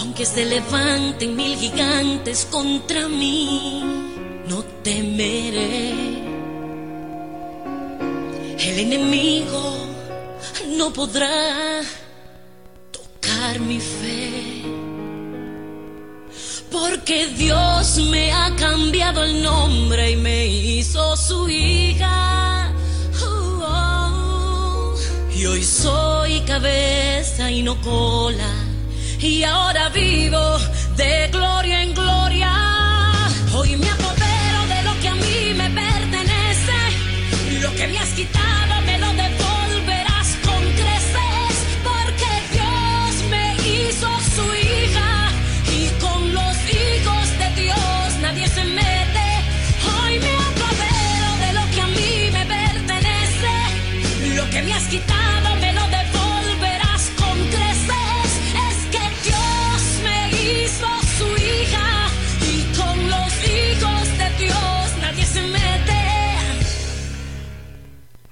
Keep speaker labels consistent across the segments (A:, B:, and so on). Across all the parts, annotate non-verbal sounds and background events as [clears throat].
A: Aunque se levanten mil gigantes contra mí, no temeré. El enemigo no podrá tocar mi fe. Porque Dios me ha cambiado el nombre y me hizo su hija. Oh, oh. Y hoy soy cabeza y no cola. Y ahora vivo de gloria en gloria. Hoy me apodero de lo que a mí me pertenece. Lo que me has quitado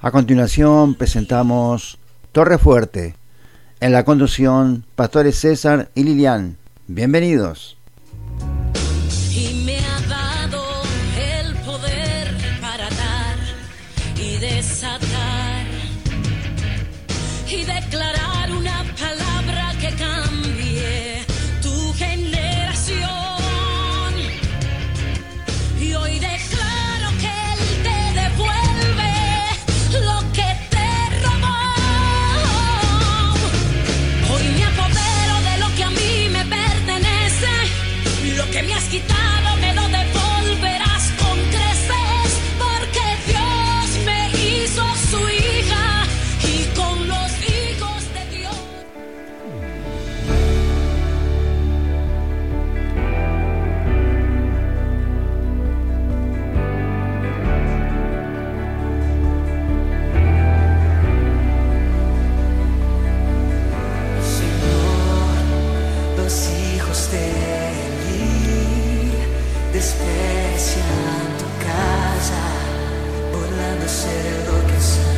A: A
B: continuación presentamos Torre Fuerte. En la conducción, Pastores César y Lilian. Bienvenidos.
A: desprecian tu casa, burlándose de lo.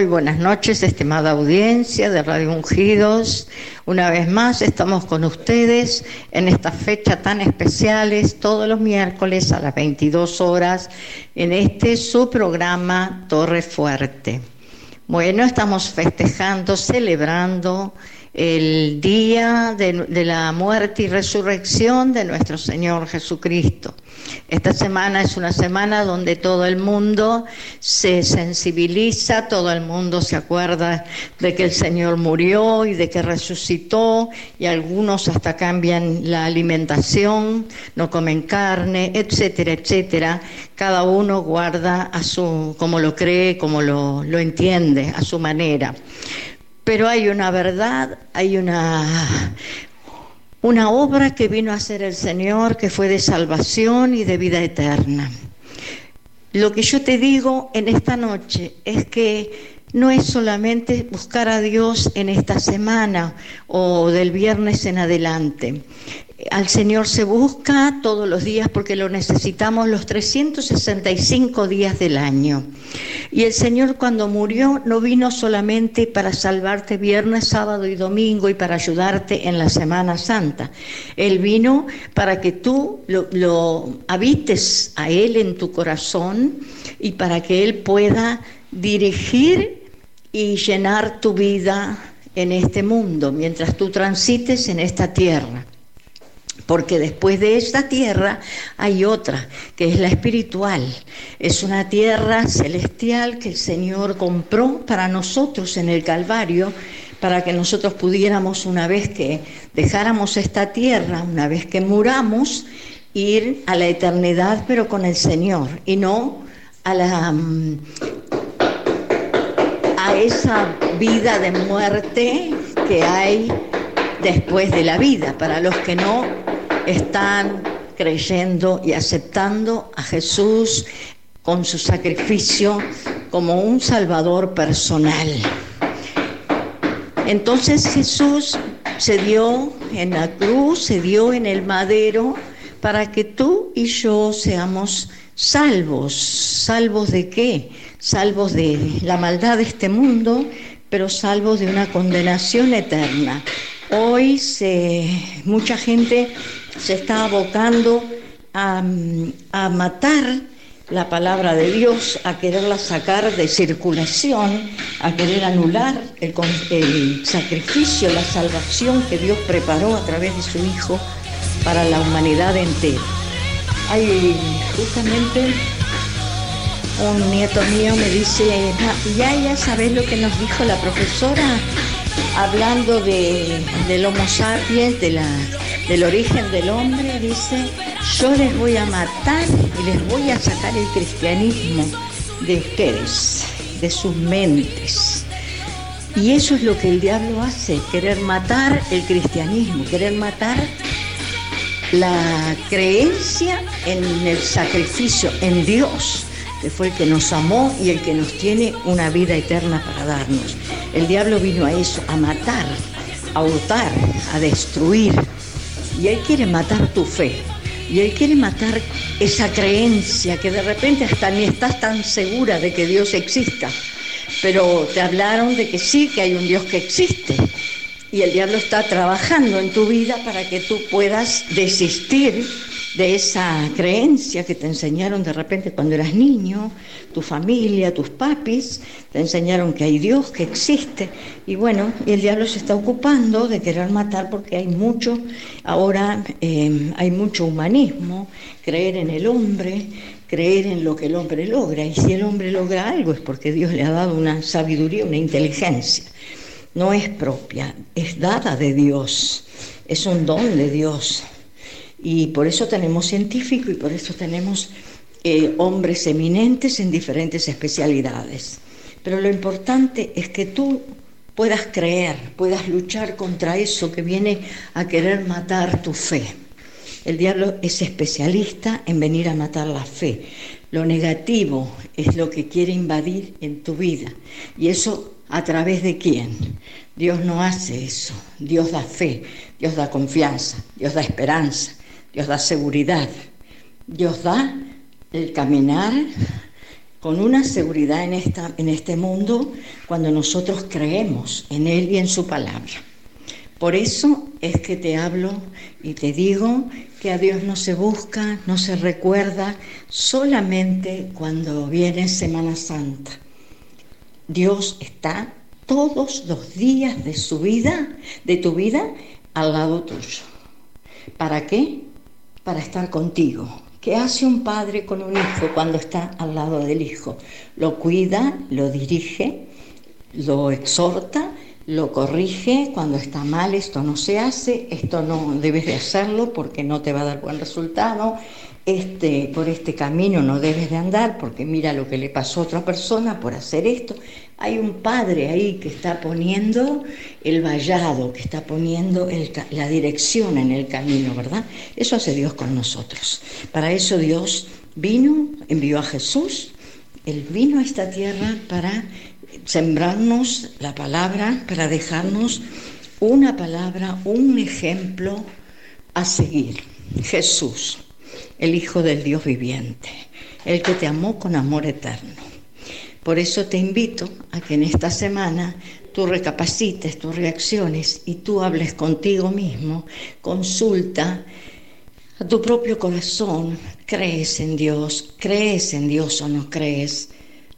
C: Muy buenas noches, estimada audiencia de Radio Ungidos. Una vez más estamos con ustedes en esta fecha tan especiales, todos los miércoles a las 22 horas, en este su programa Torre Fuerte. Bueno, estamos festejando, celebrando el día de, la muerte y resurrección de nuestro Señor Jesucristo. Esta semana es una semana donde todo el mundo se sensibiliza, todo el mundo se acuerda de que el Señor murió y de que resucitó y algunos hasta cambian la alimentación, no comen carne, etcétera, etcétera. Cada uno guarda a su, como lo cree, como lo, lo entiende, a su manera pero hay una verdad, hay una, una obra que vino a hacer el Señor que fue de salvación y de vida eterna. Lo que yo te digo en esta noche es que no es solamente buscar a Dios en esta semana o del viernes en adelante. Al Señor se busca todos los días porque lo necesitamos los 365 días del año. Y el Señor cuando murió no vino solamente para salvarte viernes, sábado y domingo y para ayudarte en la Semana Santa. Él vino para que tú lo, habites a Él en tu corazón y para que Él pueda dirigir y llenar tu vida en este mundo mientras tú transites en esta tierra porque después de esta tierra hay otra, que es la espiritual. Es una tierra celestial que el Señor compró para nosotros en el Calvario, para que nosotros pudiéramos, una vez que dejáramos esta tierra, una vez que muramos, ir a la eternidad, pero con el Señor, y no a la mm, a esa vida de muerte que hay después de la vida. Para los que no están creyendo y aceptando a Jesús con su sacrificio como un salvador personal. Entonces Jesús se dio en la cruz, se dio en el madero para que tú y yo seamos salvos. ¿Salvos de qué? Salvos de la maldad de este mundo, pero salvos de una condenación eterna. Hoy se, mucha gente se está abocando a, matar la palabra de Dios, a quererla sacar de circulación, a querer anular el, el, sacrificio, la salvación que Dios preparó a través de su Hijo para la humanidad entera. Hay justamente un nieto mío me dice, ya, ya sabes lo que nos dijo la profesora hablando de, del Homo sapiens, de la del origen del hombre, dice, yo les voy a matar y les voy a sacar el cristianismo de ustedes, de sus mentes. Y eso es lo que el diablo hace, querer matar el cristianismo, querer matar la creencia en el sacrificio, en Dios, que fue el que nos amó y el que nos tiene una vida eterna para darnos. El diablo vino a eso, a matar, a hurtar, a destruir, y Él quiere matar tu fe. Y Él quiere matar esa creencia que de repente hasta ni estás tan segura de que Dios exista. Pero te hablaron de que sí, que hay un Dios que existe. Y el diablo está trabajando en tu vida para que tú puedas desistir de esa creencia que te enseñaron de repente cuando eras niño, tu familia, tus papis, te enseñaron que hay Dios, que existe. Y bueno, el diablo se está ocupando de querer matar porque hay mucho, ahora em, hay mucho humanismo, creer en el hombre, creer en lo que el hombre logra. Y si el hombre logra algo es porque Dios le ha dado una sabiduría, una inteligencia. No es propia, es dada de Dios, es un don de Dios. Y por eso tenemos científicos y por eso tenemos eh, hombres eminentes en diferentes especialidades. Pero lo importante es que tú puedas creer, puedas luchar contra eso que viene a querer matar tu fe. El diablo es especialista en venir a matar la fe. Lo negativo es lo que quiere invadir en tu vida. ¿Y eso a través de quién? Dios no hace eso. Dios da fe, Dios da confianza, Dios da esperanza, Dios da seguridad, Dios da el caminar con una seguridad en, esta, en este mundo cuando nosotros creemos en Él y en su palabra. Por eso es que te hablo y te digo que a Dios no se busca, no se recuerda solamente cuando viene Semana Santa. Dios está todos los días de su vida, de tu vida, al lado tuyo. ¿Para qué? Para estar contigo, ¿Qué hace un padre con un hijo cuando está al lado del hijo? Lo cuida, lo dirige, lo exhorta, lo corrige. Cuando está mal, esto no se hace, esto no debes de hacerlo porque no te va a dar buen resultado, este, por este camino no debes de andar porque mira lo que le pasó a otra persona por hacer esto. Hay un padre ahí que está poniendo el vallado, que está poniendo la dirección en el camino, ¿verdad? Eso hace Dios con nosotros. Para eso Dios vino, envió a Jesús, Él vino a esta tierra para sembrarnos la palabra, para dejarnos una palabra, un ejemplo a seguir. Jesús, el Hijo del Dios viviente, el que te amó con amor eterno. Por eso te invito a que en esta semana tú recapacites tus reacciones y tú hables contigo mismo, consulta a tu propio corazón, crees en Dios, crees en Dios o no crees.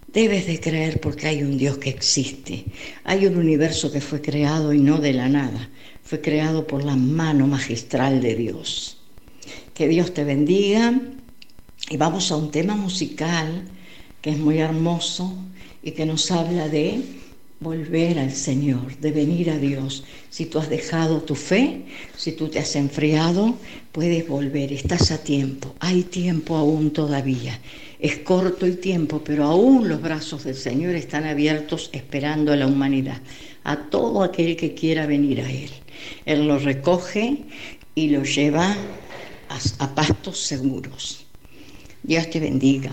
C: Debes de creer porque hay un Dios que existe, hay un universo que fue creado y no de la nada, fue creado por la mano magistral de Dios. Que Dios te bendiga y vamos a un tema musical que es muy hermoso y que nos habla de volver al Señor, de venir a Dios. Si tú has dejado tu fe, si tú te has enfriado, puedes volver, estás a tiempo, hay tiempo aún todavía. Es corto el tiempo, pero aún los brazos del Señor están abiertos esperando a la humanidad, a todo aquel que quiera venir a Él. Él lo recoge y lo lleva a, pastos seguros. Dios te bendiga.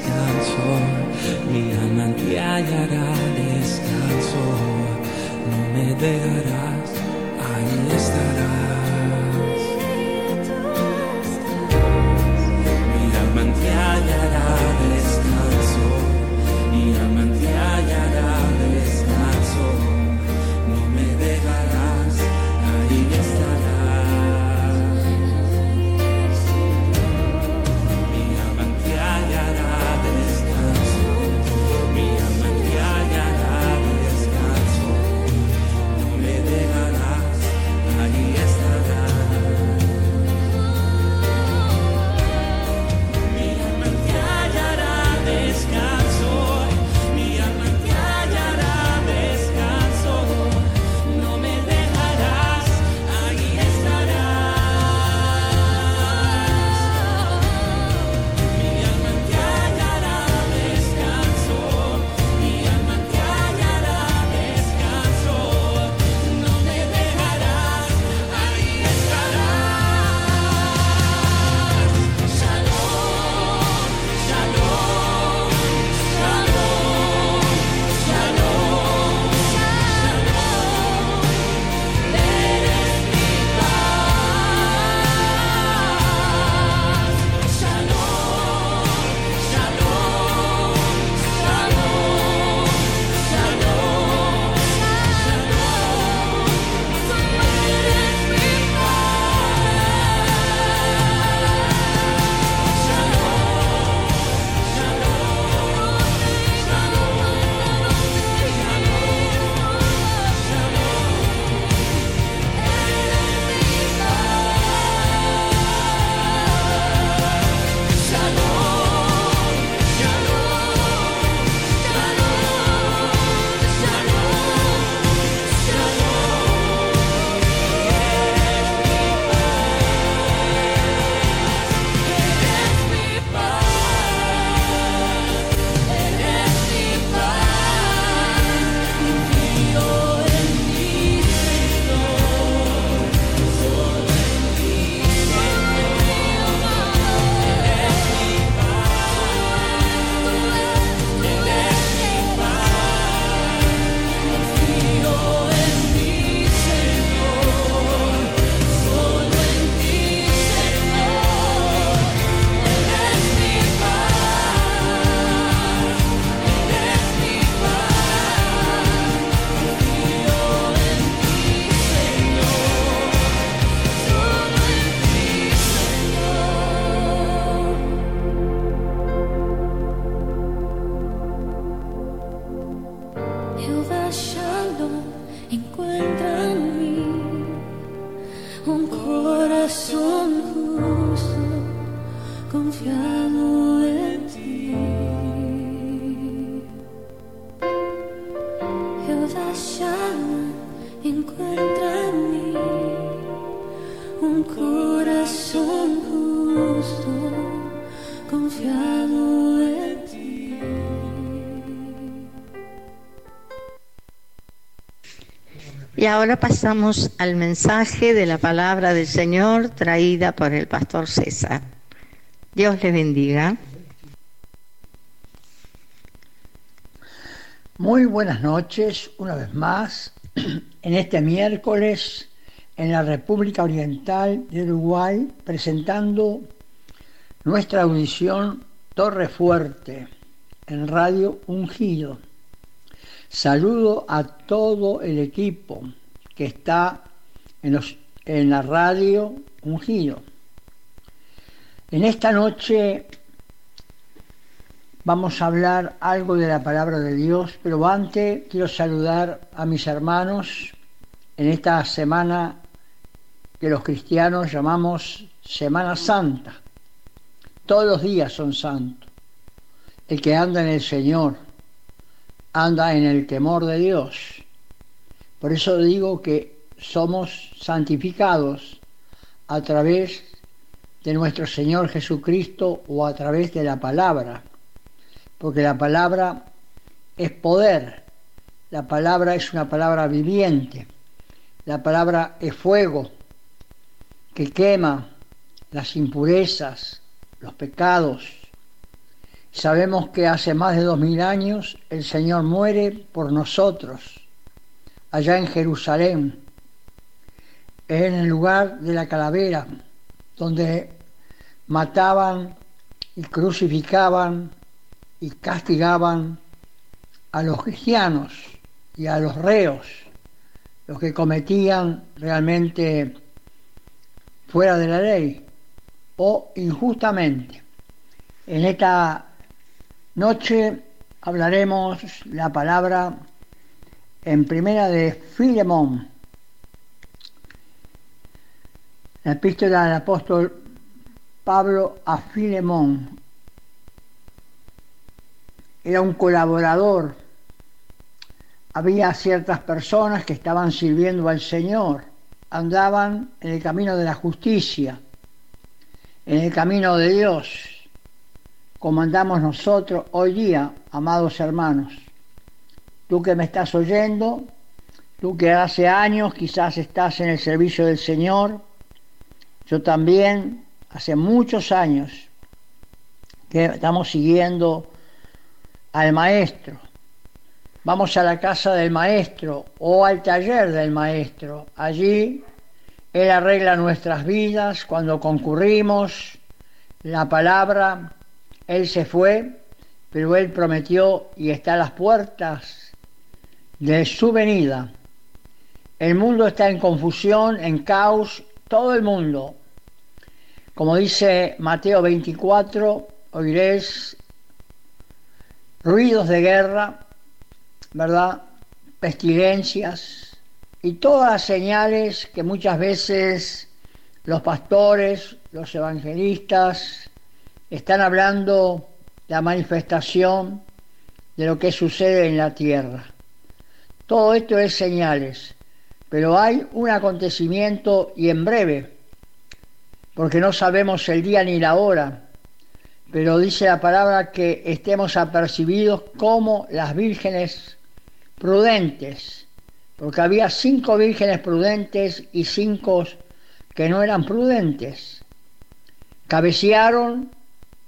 A: Descanso, mi ti hallará descanso, no me dejarás, ahí estarás.
C: Ahora pasamos al mensaje de la palabra del Señor traída por el pastor César. Dios le bendiga.
D: Muy buenas noches, una vez más, [clears throat] en este miércoles en la República Oriental de Uruguay, presentando nuestra audición Torre Fuerte en Radio Ungido Saludo a todo el equipo que está en, en la radio Ungido. En esta noche vamos a hablar algo de la palabra de Dios, pero antes quiero saludar a mis hermanos en esta semana que los cristianos llamamos Semana Santa. Todos los días son santos. El que anda en el Señor, anda en el temor de Dios. Por eso digo que somos santificados a través de nuestro Señor Jesucristo o a través de la palabra, porque la palabra es poder, la palabra es una palabra viviente, la palabra es fuego que quema las impurezas, los pecados. Sabemos que hace más de dos mil años el Señor muere por nosotros, allá en Jerusalén, en el lugar de la calavera, donde mataban y crucificaban y castigaban a los cristianos y a los reos, los que cometían realmente fuera de la ley o injustamente. En esta noche hablaremos la palabra en primera de Filemón, la epístola del apóstol Pablo a Filemón. Era un colaborador. Había ciertas personas que estaban sirviendo al Señor, andaban en el camino de la justicia, en el camino de Dios, como andamos nosotros hoy día, amados hermanos. Tú que me estás oyendo, tú que hace años quizás estás en el servicio del Señor, yo también hace muchos años que estamos siguiendo al maestro. Vamos a la casa del maestro o al taller del maestro. Allí Él arregla nuestras vidas cuando concurrimos. La palabra, Él se fue, pero Él prometió y está a las puertas de su venida. El mundo está en confusión, en caos, todo el mundo como dice Mateo 24, oiréis ruidos de guerra, ¿verdad? Pestilencias y todas las señales que muchas veces los pastores, los evangelistas están hablando de la manifestación de lo que sucede en la tierra. Todo esto es señales, pero hay un acontecimiento y en breve porque no sabemos el día ni la hora, pero dice la palabra que estemos apercibidos como las vírgenes prudentes, porque había cinco vírgenes prudentes y cinco que no eran prudentes. Cabecearon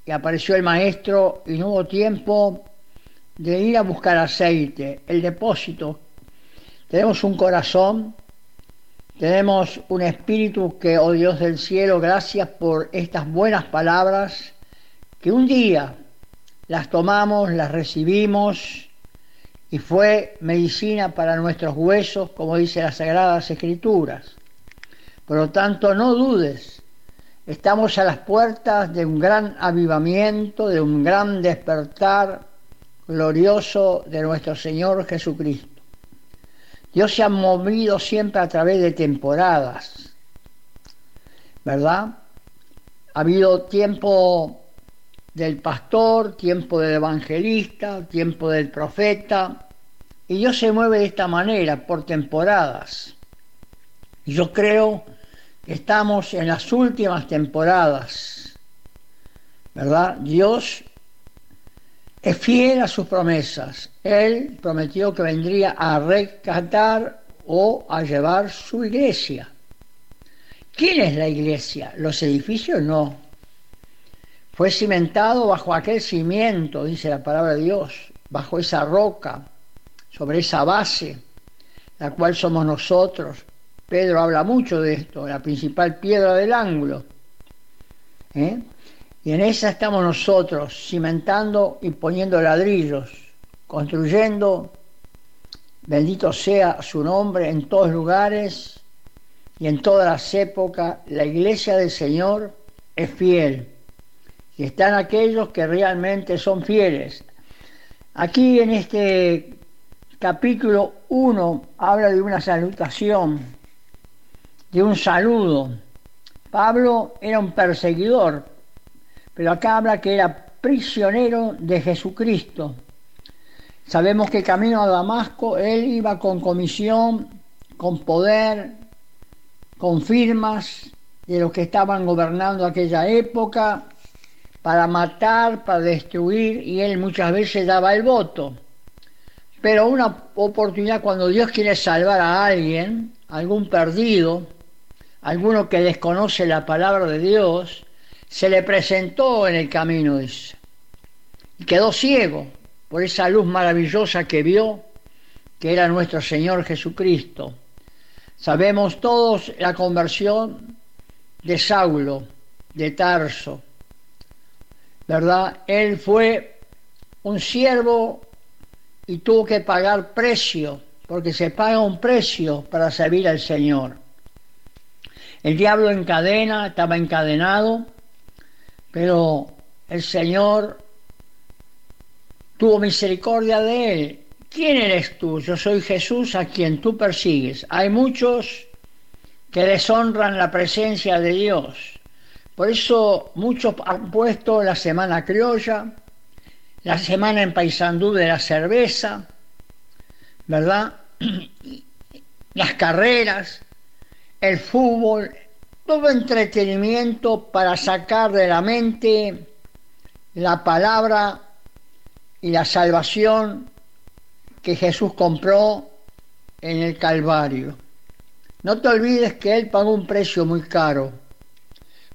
D: y apareció el maestro y no hubo tiempo de ir a buscar aceite, el depósito. Tenemos un corazón tenemos un espíritu que, oh Dios del cielo, gracias por estas buenas palabras, que un día las tomamos, las recibimos y fue medicina para nuestros huesos, como dice las Sagradas Escrituras. Por lo tanto, no dudes, estamos a las puertas de un gran avivamiento, de un gran despertar glorioso de nuestro Señor Jesucristo. Dios se ha movido siempre a través de temporadas, ¿verdad? Ha habido tiempo del pastor, tiempo del evangelista, tiempo del profeta, y Dios se mueve de esta manera, por temporadas. Yo creo que estamos en las últimas temporadas, ¿verdad? Dios es fiel a sus promesas. Él prometió que vendría a rescatar o a llevar su iglesia. ¿Quién es la iglesia? Los edificios no. Fue cimentado bajo aquel cimiento, dice la palabra de Dios, bajo esa roca, sobre esa base, la cual somos nosotros. Pedro habla mucho de esto, la principal piedra del ángulo. ¿Eh? Y en esa estamos nosotros, cimentando y poniendo ladrillos, construyendo, bendito sea su nombre en todos lugares y en todas las épocas, la iglesia del Señor es fiel. Y están aquellos que realmente son fieles. Aquí en este capítulo 1 habla de una salutación, de un saludo. Pablo era un perseguidor, pero acá habla que era prisionero de Jesucristo. Sabemos que camino a Damasco él iba con comisión, con poder, con firmas de los que estaban gobernando aquella época para matar, para destruir, y él muchas veces daba el voto. Pero una oportunidad cuando Dios quiere salvar a alguien, algún perdido, alguno que desconoce la palabra de Dios, se le presentó en el camino. Y quedó ciego por esa luz maravillosa que vio, que era nuestro Señor Jesucristo. Sabemos todos la conversión de Saulo, de Tarso, ¿verdad? Él fue un siervo y tuvo que pagar precio, porque se paga un precio para servir al Señor. El diablo encadena, estaba encadenado, pero el Señor tuvo misericordia de él. ¿Quién eres tú? Yo soy Jesús a quien tú persigues. Hay muchos que deshonran la presencia de Dios. Por eso muchos han puesto la semana criolla, la semana en Paysandú de la cerveza, ¿verdad? [clears throat] Las carreras, el fútbol, todo entretenimiento para sacar de la mente la palabra y la salvación que Jesús compró en el Calvario. No te olvides que Él pagó un precio muy caro.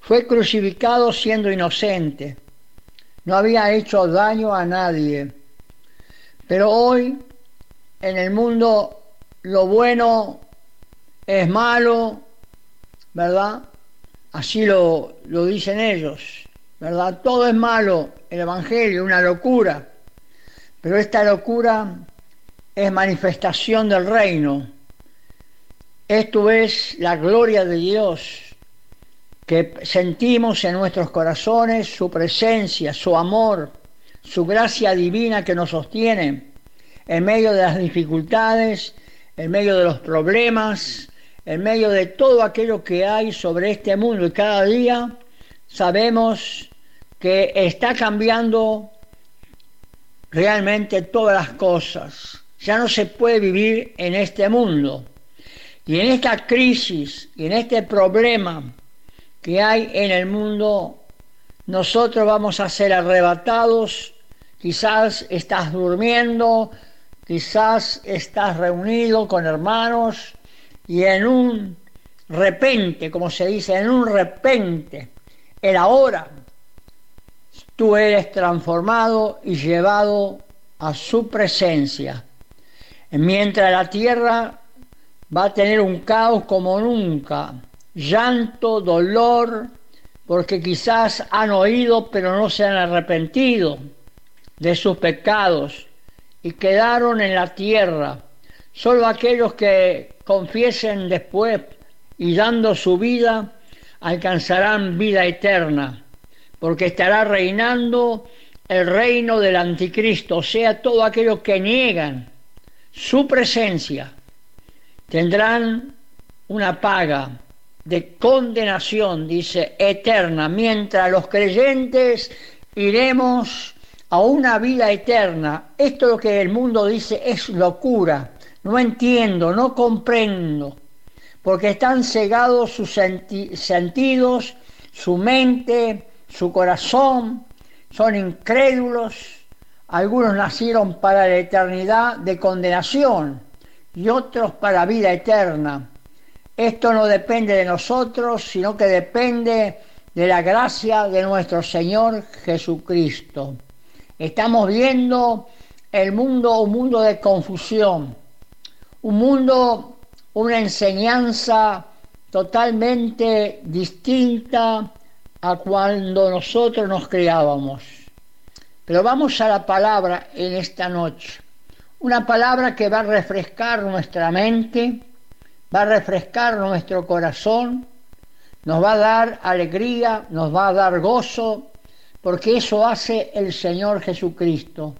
D: Fue crucificado siendo inocente. No había hecho daño a nadie. Pero hoy en el mundo lo bueno es malo, ¿verdad? Así lo, lo dicen ellos, ¿verdad? Todo es malo, el Evangelio, una locura. Pero esta locura es manifestación del reino. Esto es la gloria de Dios que sentimos en nuestros corazones, su presencia, su amor, su gracia divina que nos sostiene en medio de las dificultades, en medio de los problemas, en medio de todo aquello que hay sobre este mundo. Y cada día sabemos que está cambiando realmente todas las cosas. Ya no se puede vivir en este mundo. Y en esta crisis y en este problema que hay en el mundo, nosotros vamos a ser arrebatados. Quizás estás durmiendo, quizás estás reunido con hermanos y en un repente, como se dice, en un repente, el ahora, tú eres transformado y llevado a su presencia. Mientras la tierra va a tener un caos como nunca, llanto, dolor, porque quizás han oído pero no se han arrepentido de sus pecados y quedaron en la tierra. Solo aquellos que confiesen después y dando su vida alcanzarán vida eterna, porque estará reinando el reino del anticristo, o sea, todos aquellos que niegan su presencia, tendrán una paga de condenación, dice, eterna, mientras los creyentes iremos a una vida eterna. Esto lo que el mundo dice es locura. No entiendo, no comprendo, porque están cegados sus sentidos, su mente, su corazón, son incrédulos. Algunos nacieron para la eternidad de condenación y otros para vida eterna. Esto no depende de nosotros, sino que depende de la gracia de nuestro Señor Jesucristo. Estamos viendo el mundo, un mundo de confusión, un mundo, una enseñanza totalmente distinta a cuando nosotros nos criábamos. Pero vamos a la palabra en esta noche. Una palabra que va a refrescar nuestra mente, va a refrescar nuestro corazón, nos va a dar alegría, nos va a dar gozo, porque eso hace el Señor Jesucristo.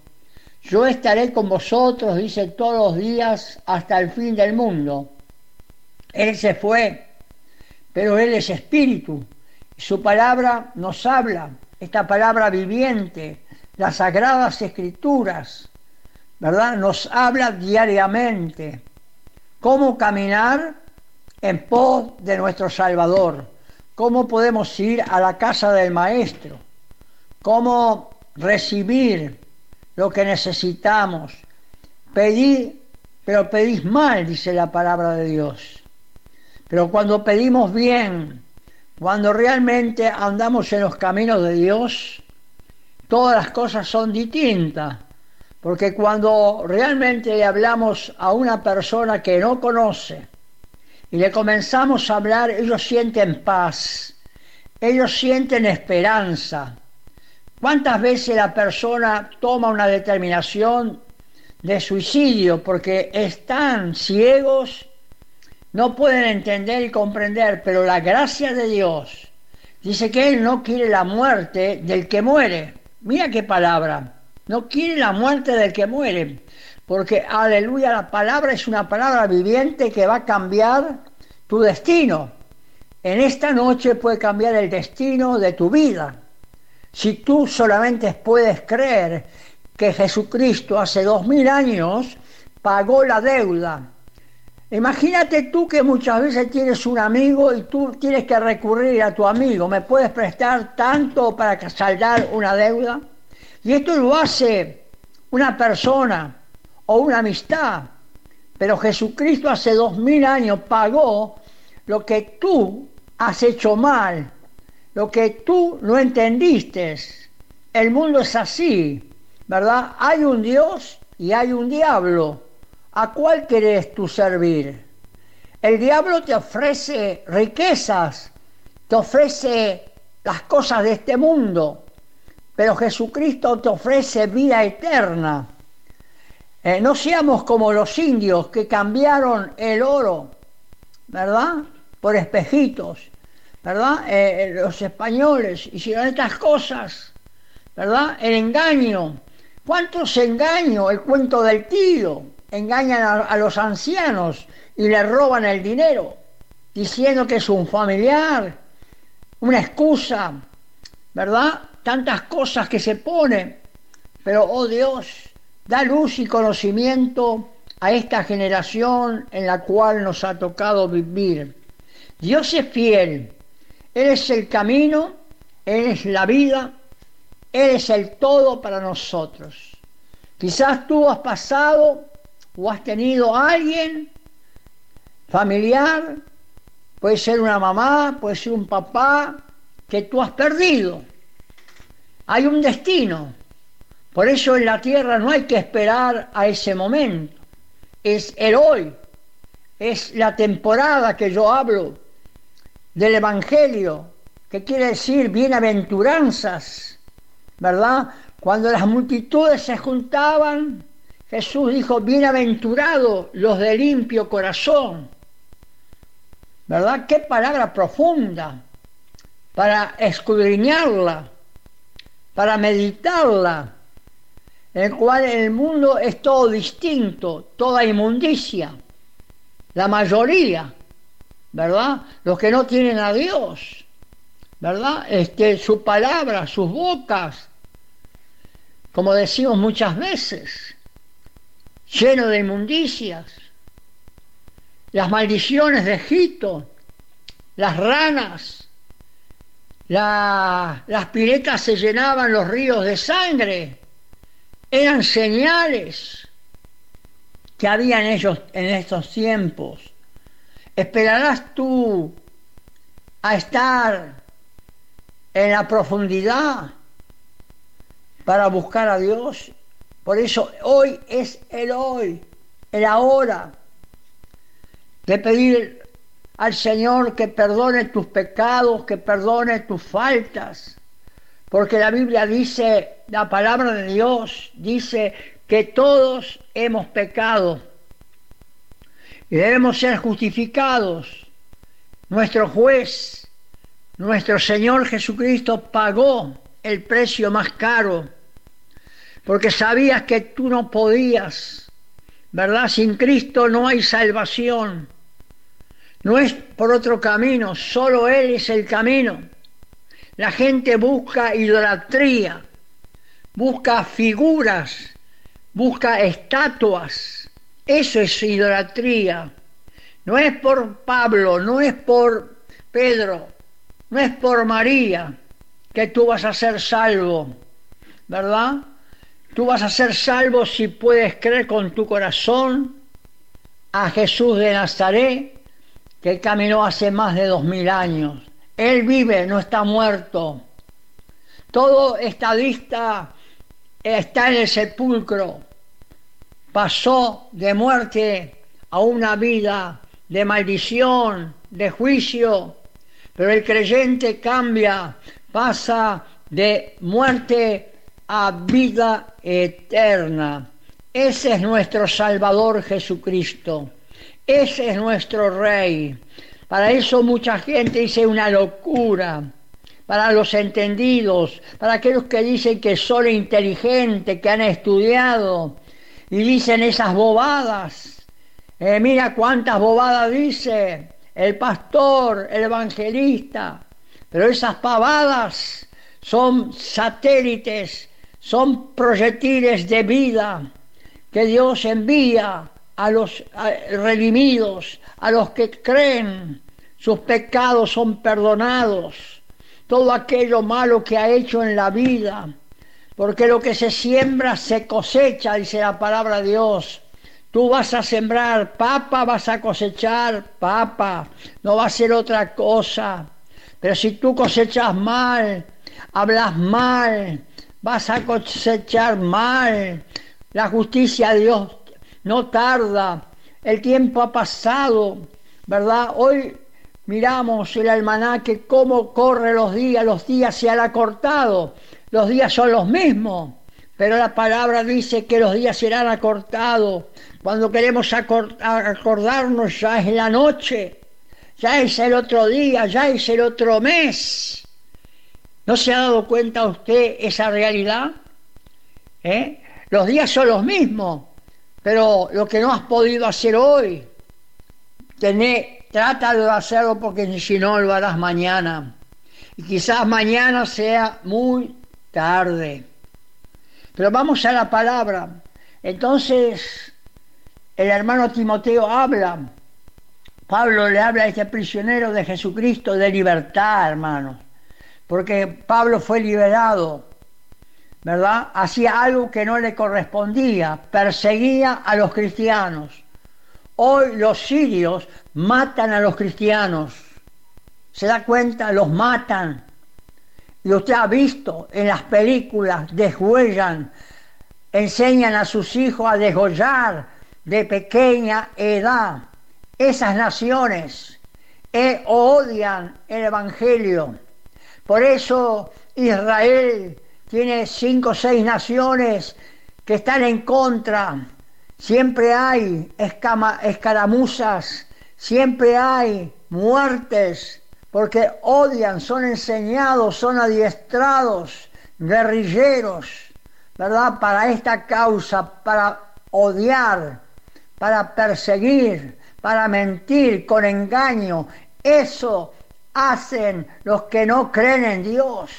D: Yo estaré con vosotros, dice, todos los días hasta el fin del mundo. Él se fue, pero Él es espíritu. Su palabra nos habla, esta palabra viviente, las sagradas escrituras, ¿verdad? Nos habla diariamente cómo caminar en pos de nuestro Salvador cómo podemos ir a la casa del maestro, cómo recibir lo que necesitamos. Pedid, pero pedís mal, dice la palabra de Dios. Pero cuando pedimos bien, cuando realmente andamos en los caminos de Dios, todas las cosas son distintas. Porque cuando realmente le hablamos a una persona que no conoce y le comenzamos a hablar, ellos sienten paz, ellos sienten esperanza. ¿Cuántas veces la persona toma una determinación de suicidio porque están ciegos, no pueden entender y comprender, pero la gracia de Dios dice que Él no quiere la muerte del que muere. Mira qué palabra. No quiere la muerte del que muere. Porque, aleluya, la palabra es una palabra viviente que va a cambiar tu destino. En esta noche puede cambiar el destino de tu vida. Si tú solamente puedes creer que Jesucristo hace dos mil años pagó la deuda. Imagínate tú que muchas veces tienes un amigo y tú tienes que recurrir a tu amigo. ¿Me puedes prestar tanto para saldar una deuda? Y esto lo hace una persona o una amistad. Pero Jesucristo hace dos mil años pagó lo que tú has hecho mal, lo que tú no entendiste. El mundo es así, ¿verdad? Hay un Dios y hay un diablo. ¿A cuál querés tú servir? El diablo te ofrece riquezas, te ofrece las cosas de este mundo, pero Jesucristo te ofrece vida eterna. Eh, no seamos como los indios que cambiaron el oro, ¿verdad? Por espejitos, ¿verdad? Eh, eh, los españoles hicieron estas cosas, ¿verdad? El engaño. ¿Cuántos engaños? El cuento del tío. Engañan a, a los ancianos y le roban el dinero, diciendo que es un familiar, una excusa, ¿verdad? tantas cosas que se ponen, pero oh Dios, da luz y conocimiento a esta generación en la cual nos ha tocado vivir. Dios es fiel, Él es el camino, Él es la vida, Él es el todo para nosotros. Quizás tú has pasado o has tenido a alguien familiar, puede ser una mamá, puede ser un papá, que tú has perdido hay un destino. Por eso en la tierra no hay que esperar a ese momento. Es el hoy. Es la temporada que yo hablo del Evangelio, que quiere decir bienaventuranzas, ¿verdad? Cuando las multitudes se juntaban, Jesús dijo, bienaventurados los de limpio corazón. ¿Verdad? Qué palabra profunda para escudriñarla para meditarla, en el cual el mundo es todo distinto, toda inmundicia, la mayoría, ¿verdad? Los que no tienen a Dios, ¿verdad? Este, su palabra, sus bocas, como decimos muchas veces, lleno de inmundicias, las maldiciones de Egipto, las ranas, las piletas se llenaban los ríos de sangre, eran señales que habían ellos en estos tiempos. ¿Esperarás tú a estar en la profundidad para buscar a Dios? Por eso hoy es el hoy, el ahora de pedir al Señor que perdone tus pecados, que perdone tus faltas. Porque la Biblia dice, la palabra de Dios dice que todos hemos pecado y debemos ser justificados. Nuestro juez, nuestro Señor Jesucristo pagó el precio más caro porque sabías que tú no podías, ¿verdad? Sin Cristo no hay salvación. No es por otro camino, solo Él es el camino. La gente busca idolatría, busca figuras, busca estatuas. Eso es idolatría. No es por Pablo, no es por Pedro, No es por María que tú vas a ser salvo, ¿verdad? Tú vas a ser salvo si puedes creer con tu corazón a Jesús de Nazaret, que caminó hace más de dos mil años. Él vive, no está muerto. Todo estadista está en el sepulcro. Pasó de muerte a una vida de maldición, de juicio, pero el creyente cambia, pasa de muerte a vida eterna. Ese es nuestro Salvador Jesucristo. Ese es nuestro Rey. Para eso mucha gente dice una locura. Para los entendidos, para aquellos que dicen que son inteligentes, que han estudiado y dicen esas bobadas. Eh, mira cuántas bobadas dice el pastor, el evangelista. Pero esas pavadas son satélites, son proyectiles de vida que Dios envía a los redimidos, a los que creen, sus pecados son perdonados, todo aquello malo que ha hecho en la vida, porque lo que se siembra se cosecha, dice la palabra de Dios. Tú vas a sembrar papa, vas a cosechar papa, no va a ser otra cosa. Pero si tú cosechas mal, hablas mal, vas a cosechar mal. La justicia de Dios no tarda, el tiempo ha pasado, ¿verdad? Hoy miramos el almanaque, cómo corre los días, los días se han acortado, los días son los mismos, pero la palabra dice que los días serán acortados. Cuando queremos acordarnos ya es la noche, ya es el otro día, ya es el otro mes. ¿No se ha dado cuenta usted esa realidad? ¿Eh? Los días son los mismos, pero lo que no has podido hacer hoy, trata de hacerlo porque si no lo harás mañana. Y quizás mañana sea muy tarde. Pero vamos a la palabra. Entonces, el hermano Timoteo habla, Pablo le habla a este prisionero de Jesucristo de libertad, hermano. Porque Pablo fue liberado ¿verdad? Hacía algo que no le correspondía, perseguía a los cristianos. Hoy los sirios matan a los cristianos. ¿Se da cuenta? Los matan. Y usted ha visto en las películas, deshuellan, enseñan a sus hijos a desgollar de pequeña edad. Esas naciones eh, odian el Evangelio. Por eso Israel tiene cinco o seis naciones que están en contra. Siempre hay escaramuzas, siempre hay muertes, porque odian, son enseñados, son adiestrados, guerrilleros, ¿verdad? Para esta causa, para odiar, para perseguir, para mentir con engaño. Eso hacen los que no creen en Dios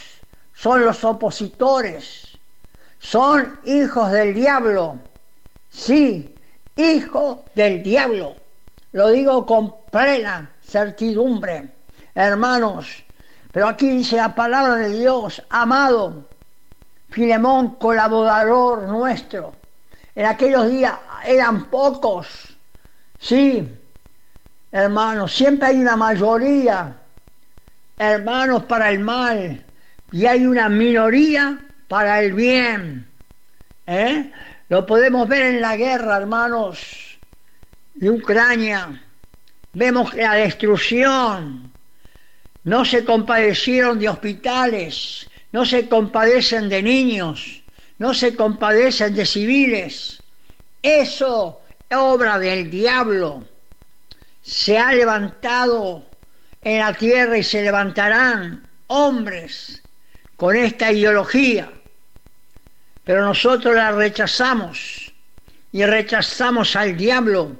D: son los opositores, son hijos del diablo, sí, hijos del diablo. Lo digo con plena certidumbre, hermanos. Pero aquí dice la palabra de Dios, amado, Filemón, colaborador nuestro. En aquellos días eran pocos, sí, hermanos, siempre hay una mayoría, hermanos, para el mal, y hay una minoría para el bien. ¿eh? Lo podemos ver en la guerra, hermanos, de Ucrania. Vemos la destrucción. No se compadecieron de hospitales, no se compadecen de niños, no se compadecen de civiles. Eso es obra del diablo. Se ha levantado en la tierra y se levantarán hombres con esta ideología, pero nosotros la rechazamos y rechazamos al diablo.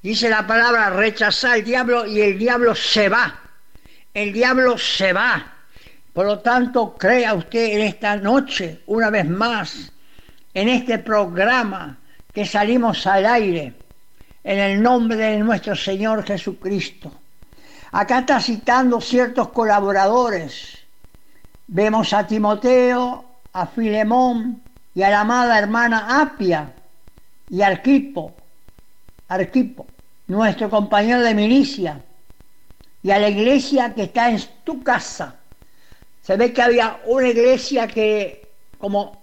D: Dice la palabra rechazar al diablo y el diablo se va. El diablo se va. Por lo tanto, crea usted en esta noche, una vez más, en este programa que salimos al aire, en el nombre de nuestro Señor Jesucristo. Acá está citando ciertos colaboradores. Vemos a Timoteo, a Filemón y a la amada hermana Apia y Arquipo, Arquipo, nuestro compañero de milicia, y a la iglesia que está en tu casa. Se ve que había una iglesia que, como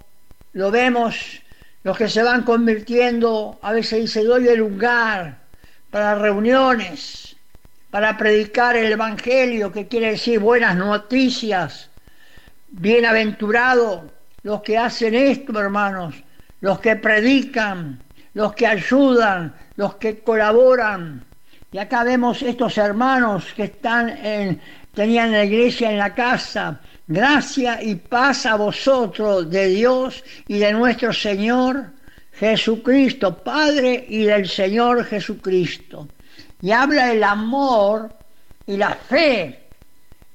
D: lo vemos, los que se van convirtiendo, a veces dice, doy el lugar para reuniones, para predicar el Evangelio, que quiere decir buenas noticias. Bienaventurados los que hacen esto, hermanos, los que predican, los que ayudan, los que colaboran. Y acá vemos estos hermanos que están en, tenían la iglesia en la casa. Gracia y paz a vosotros de Dios y de nuestro Señor Jesucristo, Padre y del Señor Jesucristo. Y habla del amor y la fe.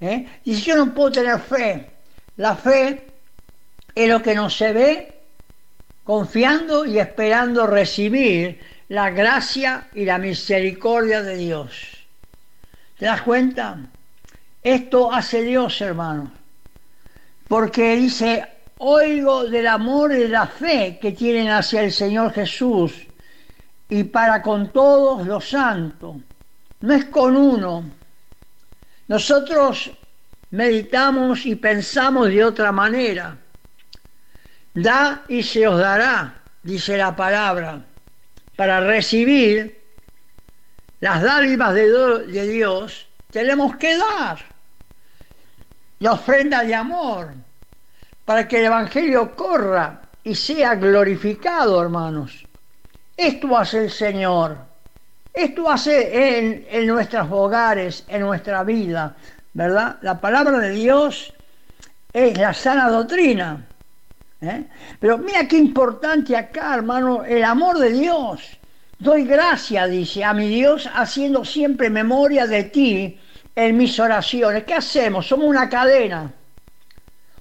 D: ¿eh? Si yo no puedo tener fe, la fe es lo que no se ve, confiando y esperando recibir la gracia y la misericordia de Dios. ¿Te das cuenta? Esto hace Dios, hermano. Porque dice, oigo del amor y de la fe que tienen hacia el Señor Jesús y para con todos los santos. No es con uno. Nosotros meditamos y pensamos de otra manera. Da y se os dará, dice la palabra, para recibir las dádivas de, Dios, tenemos que dar la ofrenda de amor para que el Evangelio corra y sea glorificado, hermanos. Esto hace el Señor. Esto hace en, en nuestros hogares, en nuestra vida, ¿verdad? La palabra de Dios es la sana doctrina. ¿Eh? Pero mira qué importante acá, hermano, el amor de Dios. Doy gracias, dice, a mi Dios haciendo siempre memoria de ti en mis oraciones. ¿Qué hacemos? Somos una cadena.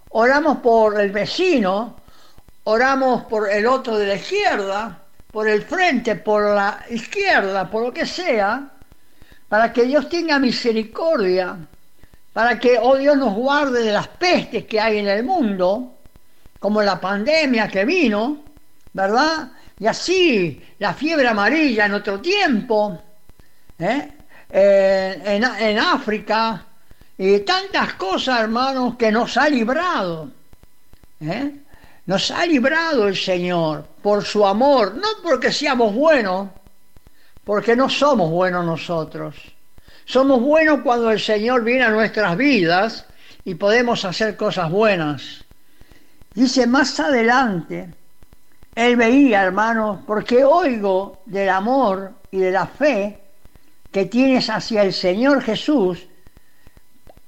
D: Oramos por el vecino, oramos por el otro de la izquierda, por el frente, por la izquierda, por lo que sea, para que Dios tenga misericordia, para que, oh Dios, nos guarde de las pestes que hay en el mundo, como la pandemia que vino, ¿verdad? Y así la fiebre amarilla en otro tiempo, ¿eh? en, África, y tantas cosas, hermanos, que nos ha librado. ¿eh? Nos ha librado el Señor por su amor, no porque seamos buenos, porque no somos buenos nosotros. Somos buenos cuando el Señor viene a nuestras vidas y podemos hacer cosas buenas. Dice más adelante, él veía, hermanos, porque oigo del amor y de la fe que tienes hacia el Señor Jesús,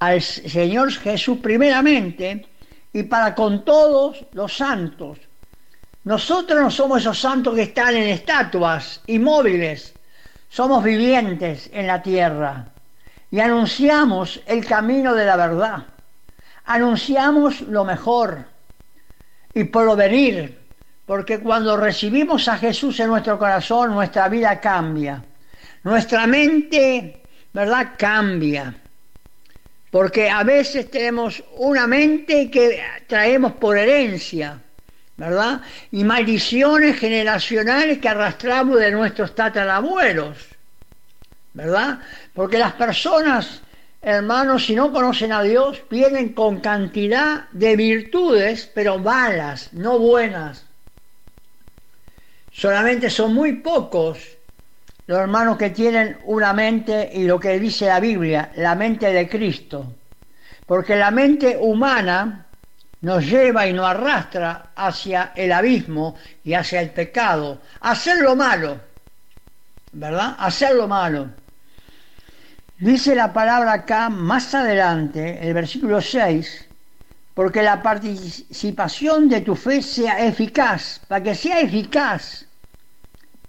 D: al Señor Jesús primeramente, y para con todos los santos. Nosotros no somos esos santos que están en estatuas inmóviles, somos vivientes en la tierra. Y anunciamos el camino de la verdad, anunciamos lo mejor y por lo venir, porque cuando recibimos a Jesús en nuestro corazón, nuestra vida cambia. Nuestra mente, ¿verdad? Cambia. Porque a veces tenemos una mente que traemos por herencia, ¿verdad? Y maldiciones generacionales que arrastramos de nuestros tatarabuelos, ¿verdad? Porque las personas hermanos, si no conocen a Dios, vienen con cantidad de virtudes, pero malas, no buenas. Solamente son muy pocos los hermanos que tienen una mente y lo que dice la Biblia, la mente de Cristo. Porque la mente humana nos lleva y nos arrastra hacia el abismo y hacia el pecado, hacer lo malo, ¿verdad? Hacer lo malo. Dice la palabra acá más adelante, el versículo 6, porque la participación de tu fe sea eficaz, para que sea eficaz,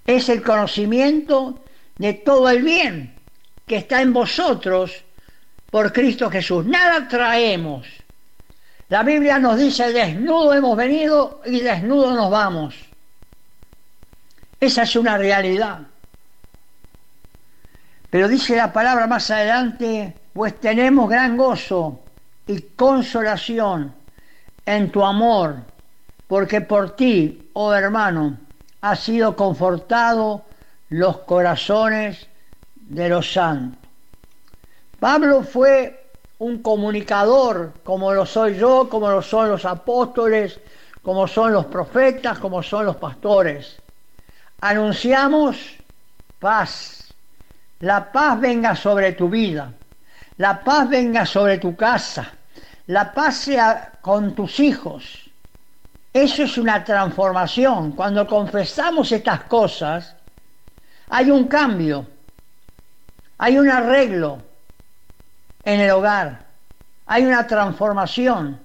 D: es el conocimiento de todo el bien que está en vosotros por Cristo Jesús. Nada traemos. La Biblia nos dice, desnudo hemos venido y desnudo nos vamos. Esa es una realidad. Pero dice la palabra más adelante, pues tenemos gran gozo y consolación en tu amor, porque por ti, oh hermano, ha sido confortado los corazones de los santos. Pablo fue un comunicador, como lo soy yo, como lo son los apóstoles, como son los profetas, como son los pastores. Anunciamos paz. La paz venga sobre tu vida. La paz venga sobre tu casa. La paz sea con tus hijos. Eso es una transformación. Cuando confesamos estas cosas, hay un cambio, hay un arreglo en el hogar, hay una transformación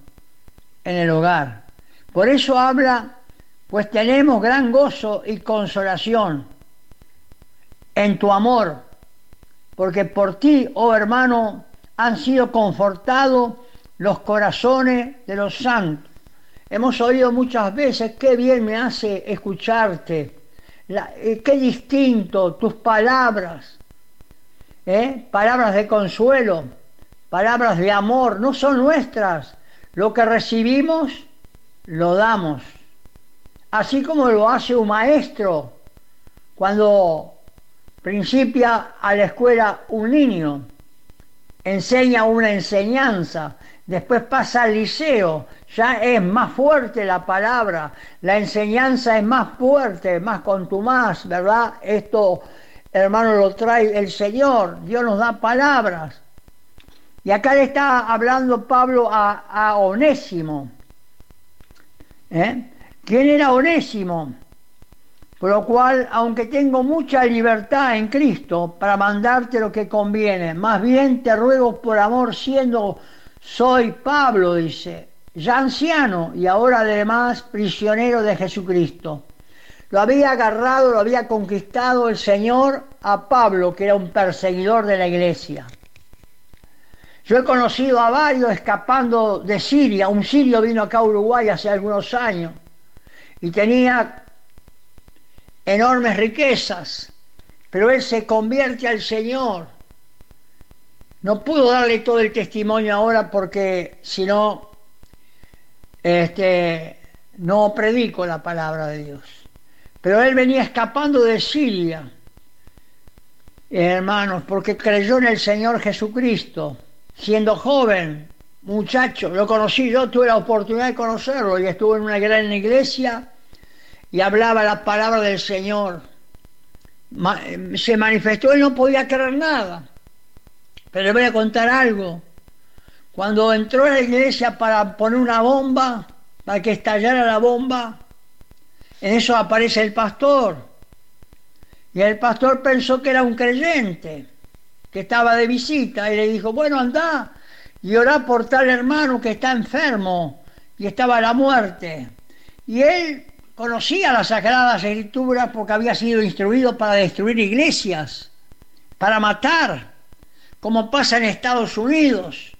D: en el hogar. Por eso habla, pues tenemos gran gozo y consolación en tu amor, porque por ti, oh hermano, han sido confortados los corazones de los santos. Hemos oído muchas veces, qué bien me hace escucharte, eh, qué distinto tus palabras, ¿eh? palabras de consuelo, palabras de amor, no son nuestras. Lo que recibimos, lo damos. Así como lo hace un maestro cuando principia a la escuela un niño, enseña una enseñanza, después pasa al liceo, ya es más fuerte la palabra, la enseñanza es más fuerte, más contumaz, ¿verdad? Esto, hermano, lo trae el Señor, Dios nos da palabras. Y acá le está hablando Pablo a, Onésimo. ¿Eh? ¿Quién era Onésimo? Por lo cual, aunque tengo mucha libertad en Cristo para mandarte lo que conviene, más bien te ruego por amor siendo soy Pablo, dice, ya anciano y ahora además prisionero de Jesucristo. Lo había agarrado, lo había conquistado el Señor a Pablo, que era un perseguidor de la iglesia. Yo he conocido a varios escapando de Siria. Un sirio vino acá a Uruguay hace algunos años y tenía enormes riquezas, pero él se convierte al Señor no puedo darle todo el testimonio ahora porque si no, este, no predico la palabra de Dios. Pero él venía escapando de Siria, hermanos, porque creyó en el Señor Jesucristo, siendo joven, muchacho, lo conocí yo, tuve la oportunidad de conocerlo y estuvo en una gran iglesia y hablaba la palabra del Señor. Se manifestó, él no podía creer nada pero le voy a contar algo. Cuando entró a la iglesia para poner una bomba, para que estallara la bomba, en eso aparece el pastor. Y el pastor pensó que era un creyente, que estaba de visita, y le dijo, bueno, anda y orá por tal hermano que está enfermo y estaba a la muerte. Y él conocía las sagradas escrituras porque había sido instruido para destruir iglesias, para matar como pasa en Estados Unidos,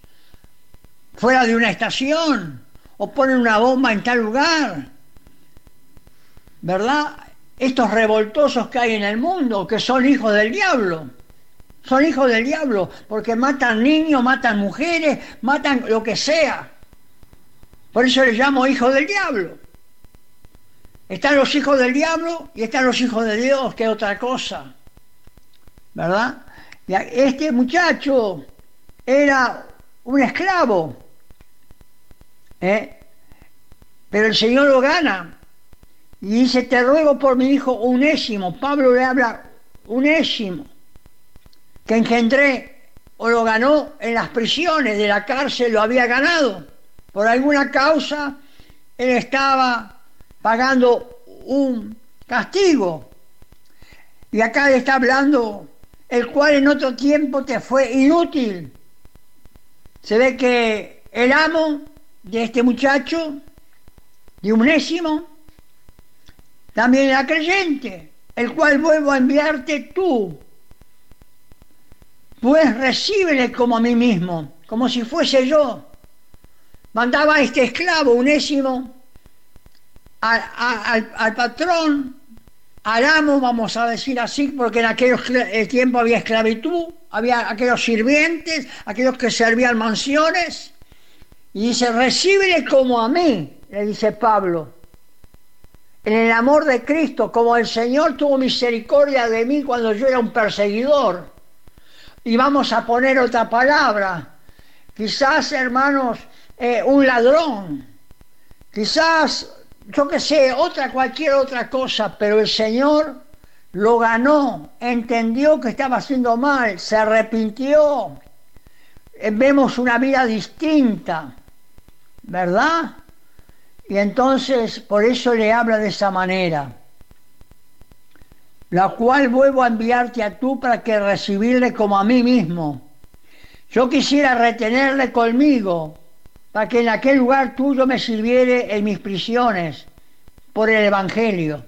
D: fuera de una estación, o ponen una bomba en tal lugar. ¿Verdad? Estos revoltosos que hay en el mundo, que son hijos del diablo. Son hijos del diablo, porque matan niños, matan mujeres, matan lo que sea. Por eso les llamo hijos del diablo. Están los hijos del diablo y están los hijos de Dios, que es otra cosa. ¿Verdad? Este muchacho era un esclavo, ¿eh? pero el Señor lo gana. Y dice, te ruego por mi hijo unésimo. Pablo le habla unésimo, que engendré o lo ganó en las prisiones de la cárcel, lo había ganado. Por alguna causa, él estaba pagando un castigo. Y acá le está hablando el cual en otro tiempo te fue inútil. Se ve que el amo de este muchacho, de unésimo, también era creyente, el cual vuelvo a enviarte tú. Pues recíbele como a mí mismo, como si fuese yo. Mandaba a este esclavo unésimo al, al patrón Aramo, vamos a decir así, porque en aquel tiempo había esclavitud, había aquellos sirvientes, aquellos que servían mansiones, y dice, recíbele como a mí, le dice Pablo, en el amor de Cristo, como el Señor tuvo misericordia de mí cuando yo era un perseguidor. Y vamos a poner otra palabra, quizás, hermanos, eh, un ladrón, quizás, yo qué sé, otra, cualquier otra cosa, pero el Señor lo ganó, entendió que estaba haciendo mal, se arrepintió, eh, vemos una vida distinta. ¿verdad? Y entonces por eso le habla de esa manera, la cual vuelvo a enviarte a tú para que recibirle como a mí mismo. Yo quisiera retenerle conmigo, para que en aquel lugar tuyo me sirviere en mis prisiones por el Evangelio.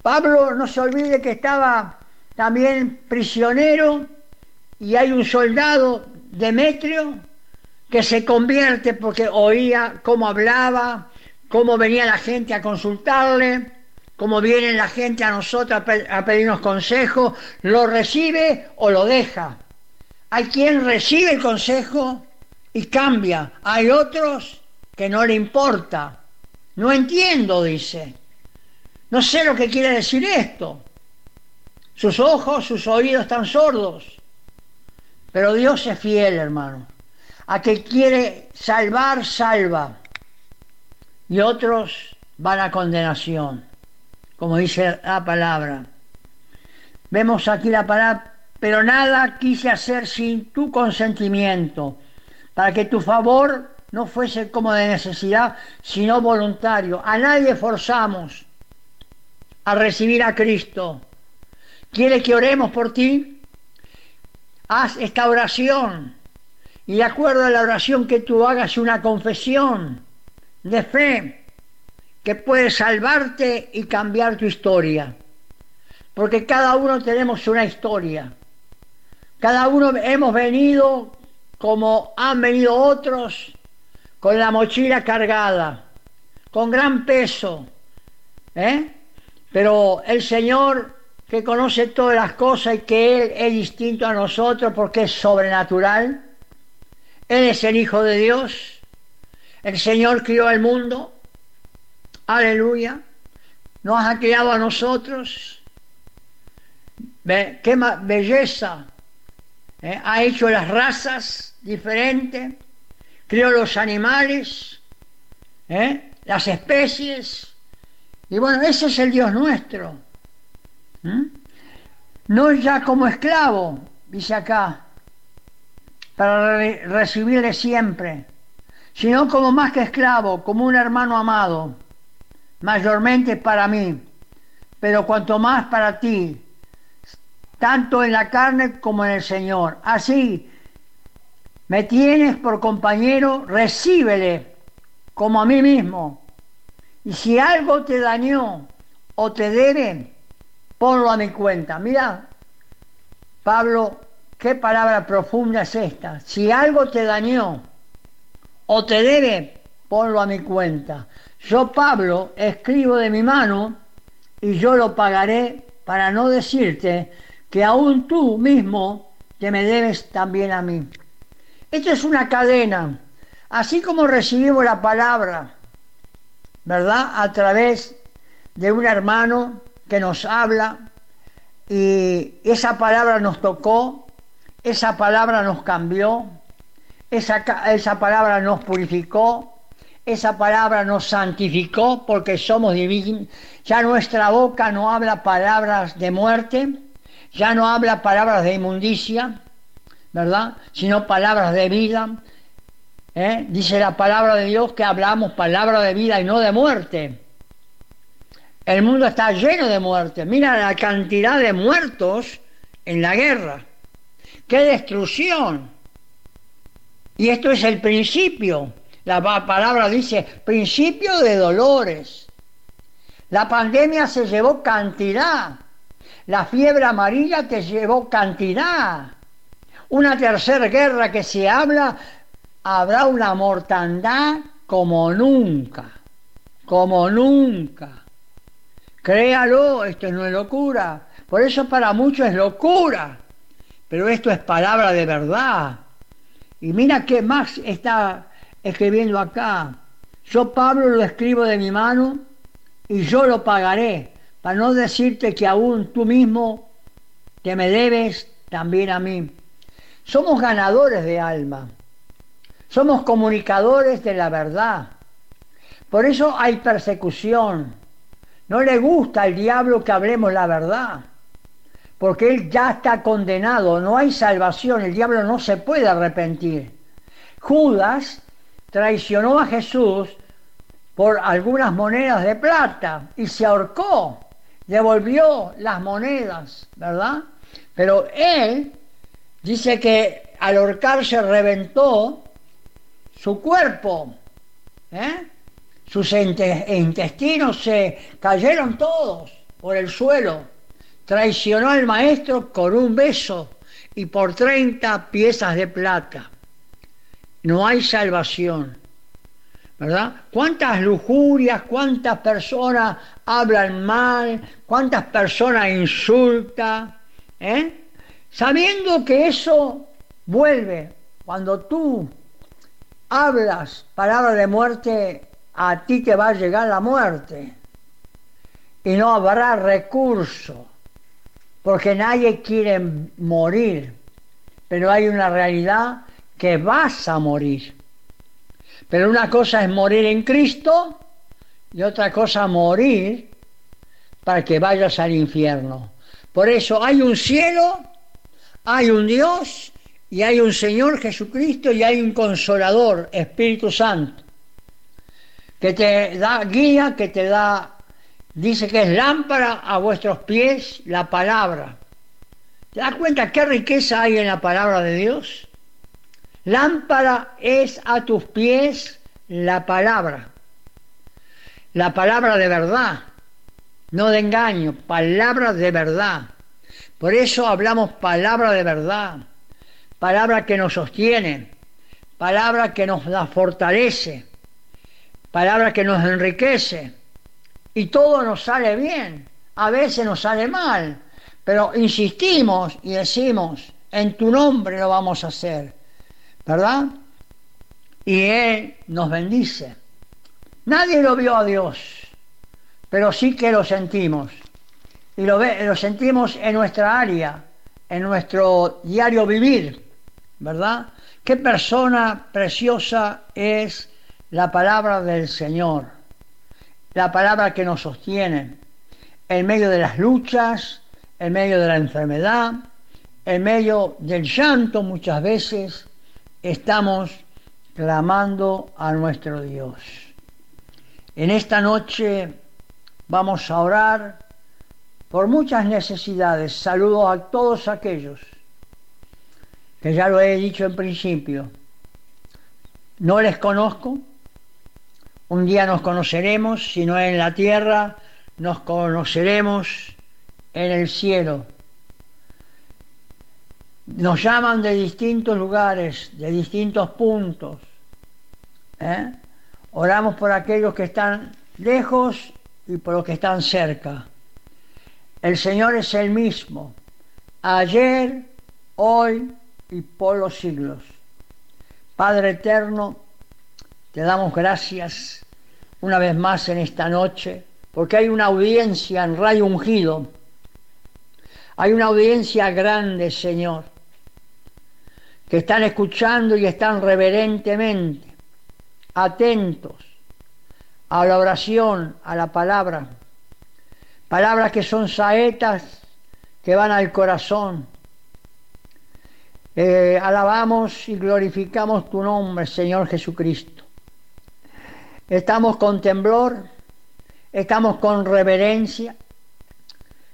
D: Pablo no se olvide que estaba también prisionero y hay un soldado, Demetrio, que se convierte porque oía cómo hablaba, cómo venía la gente a consultarle, cómo viene la gente a nosotros a, pedirnos consejo, lo recibe o lo deja. Hay quien recibe el consejo y cambia, hay otros que no le importa. No entiendo, dice. No sé lo que quiere decir esto. Sus ojos, sus oídos están sordos. Pero Dios es fiel, hermano a que quiere salvar, salva. Y otros van a condenación, como dice la palabra. Vemos aquí la palabra, pero nada quise hacer sin tu consentimiento, para que tu favor no fuese como de necesidad, sino voluntario. A nadie forzamos a recibir a Cristo. ¿Quiere que oremos por ti? Haz esta oración y de acuerdo a la oración que tú hagas una confesión de fe que puede salvarte y cambiar tu historia. Porque cada uno tenemos una historia. Cada uno hemos venido como han venido otros con la mochila cargada, con gran peso. ¿eh? Pero el Señor que conoce todas las cosas y que Él es distinto a nosotros porque es sobrenatural, él es el Hijo de Dios. El Señor crió al mundo. Aleluya. Nos ha criado a nosotros. Qué belleza. ¿eh? Ha hecho las razas diferentes. Crió los animales. ¿eh? Las especies. Y bueno, ese es el Dios nuestro. No ya como esclavo, dice acá, para recibirle siempre, sino como más que esclavo, como un hermano amado, mayormente para mí, pero cuanto más para ti, tanto en la carne como en el Señor. Así, me tienes por compañero, recíbele como a mí mismo. Y si algo te dañó o te debe, ponlo a mi cuenta. Mira, Pablo qué palabra profunda es esta. Si algo te dañó o te debe, ponlo a mi cuenta. Yo, Pablo, escribo de mi mano y yo lo pagaré para no decirte que aún tú mismo te me debes también a mí. Esto es una cadena. Así como recibimos la palabra, ¿verdad? A través de un hermano que nos habla y esa palabra nos tocó, esa palabra nos cambió, esa, esa palabra nos purificó, esa palabra nos santificó porque somos divinos. Ya nuestra boca no habla palabras de muerte, ya no habla palabras de inmundicia, ¿verdad? Sino palabras de vida. ¿eh? Dice la palabra de Dios que hablamos palabras de vida y no de muerte. El mundo está lleno de muerte. Mira la cantidad de muertos en la guerra qué destrucción. Y esto es el principio. La palabra dice principio de dolores. La pandemia se llevó cantidad. La fiebre amarilla te llevó cantidad. Una tercera guerra que se habla, habrá una mortandad como nunca, como nunca. Créalo, esto no es locura. Por eso para muchos es locura. Pero esto es palabra de verdad. Y mira qué más está escribiendo acá. Yo Pablo lo escribo de mi mano y yo lo pagaré, para no decirte que aún tú mismo te me debes también a mí. Somos ganadores de alma, somos comunicadores de la verdad. Por eso hay persecución. No le gusta al diablo que hablemos la verdad, porque él ya está condenado, no hay salvación, el diablo no se puede arrepentir. Judas traicionó a Jesús por algunas monedas de plata y se ahorcó, devolvió las monedas, ¿verdad? Pero él dice que al ahorcarse reventó su cuerpo, ¿eh? sus intestinos se cayeron todos por el suelo, traicionó al maestro con un beso y por 30 piezas de plata no hay salvación. ¿Verdad? ¿Cuántas lujurias, cuántas personas hablan mal, cuántas personas insultan? ¿eh? Sabiendo que eso vuelve. Cuando tú hablas palabra de muerte, a ti te va a llegar la muerte. Y no habrá recurso, porque nadie quiere morir. Pero hay una realidad que vas a morir. Pero una cosa es morir en Cristo y otra cosa morir para que vayas al infierno. Por eso hay un cielo, hay un Dios y hay un Señor Jesucristo y hay un consolador, Espíritu Santo, que te da guía, que te da, dice que es lámpara a vuestros pies la palabra. ¿Te das cuenta qué riqueza hay en la palabra de Dios? Lámpara es a tus pies la palabra, la palabra de verdad, no de engaño, palabra de verdad. Por eso hablamos palabra de verdad, palabra que nos sostiene, palabra que nos da fortalece, palabra que nos enriquece. Y todo nos sale bien, a veces nos sale mal, pero insistimos y decimos, en tu nombre lo vamos a hacer ¿verdad? Y Él nos bendice. Nadie lo vio a Dios, pero sí que lo sentimos. Y lo, lo sentimos en nuestra área, en nuestro diario vivir, ¿verdad? Qué persona preciosa es la palabra del Señor, la palabra que nos sostiene en medio de las luchas, en medio de la enfermedad, en medio del llanto muchas veces, estamos clamando a nuestro Dios. En esta noche vamos a orar por muchas necesidades. Saludo a todos aquellos que ya lo he dicho en principio. No les conozco. Un día nos conoceremos, si no en la tierra, nos conoceremos en el cielo. Nos llaman de distintos lugares, de distintos puntos. ¿eh? Oramos por aquellos que están lejos y por los que están cerca. El Señor es el mismo, ayer, hoy y por los siglos. Padre eterno, te damos gracias una vez más en esta noche, porque hay una audiencia en Radio Ungido. Hay una audiencia grande, Señor que están escuchando y están reverentemente atentos a la oración, a la palabra. Palabras que son saetas que van al corazón. Eh, alabamos y glorificamos tu nombre, Señor Jesucristo. Estamos con temblor, estamos con reverencia.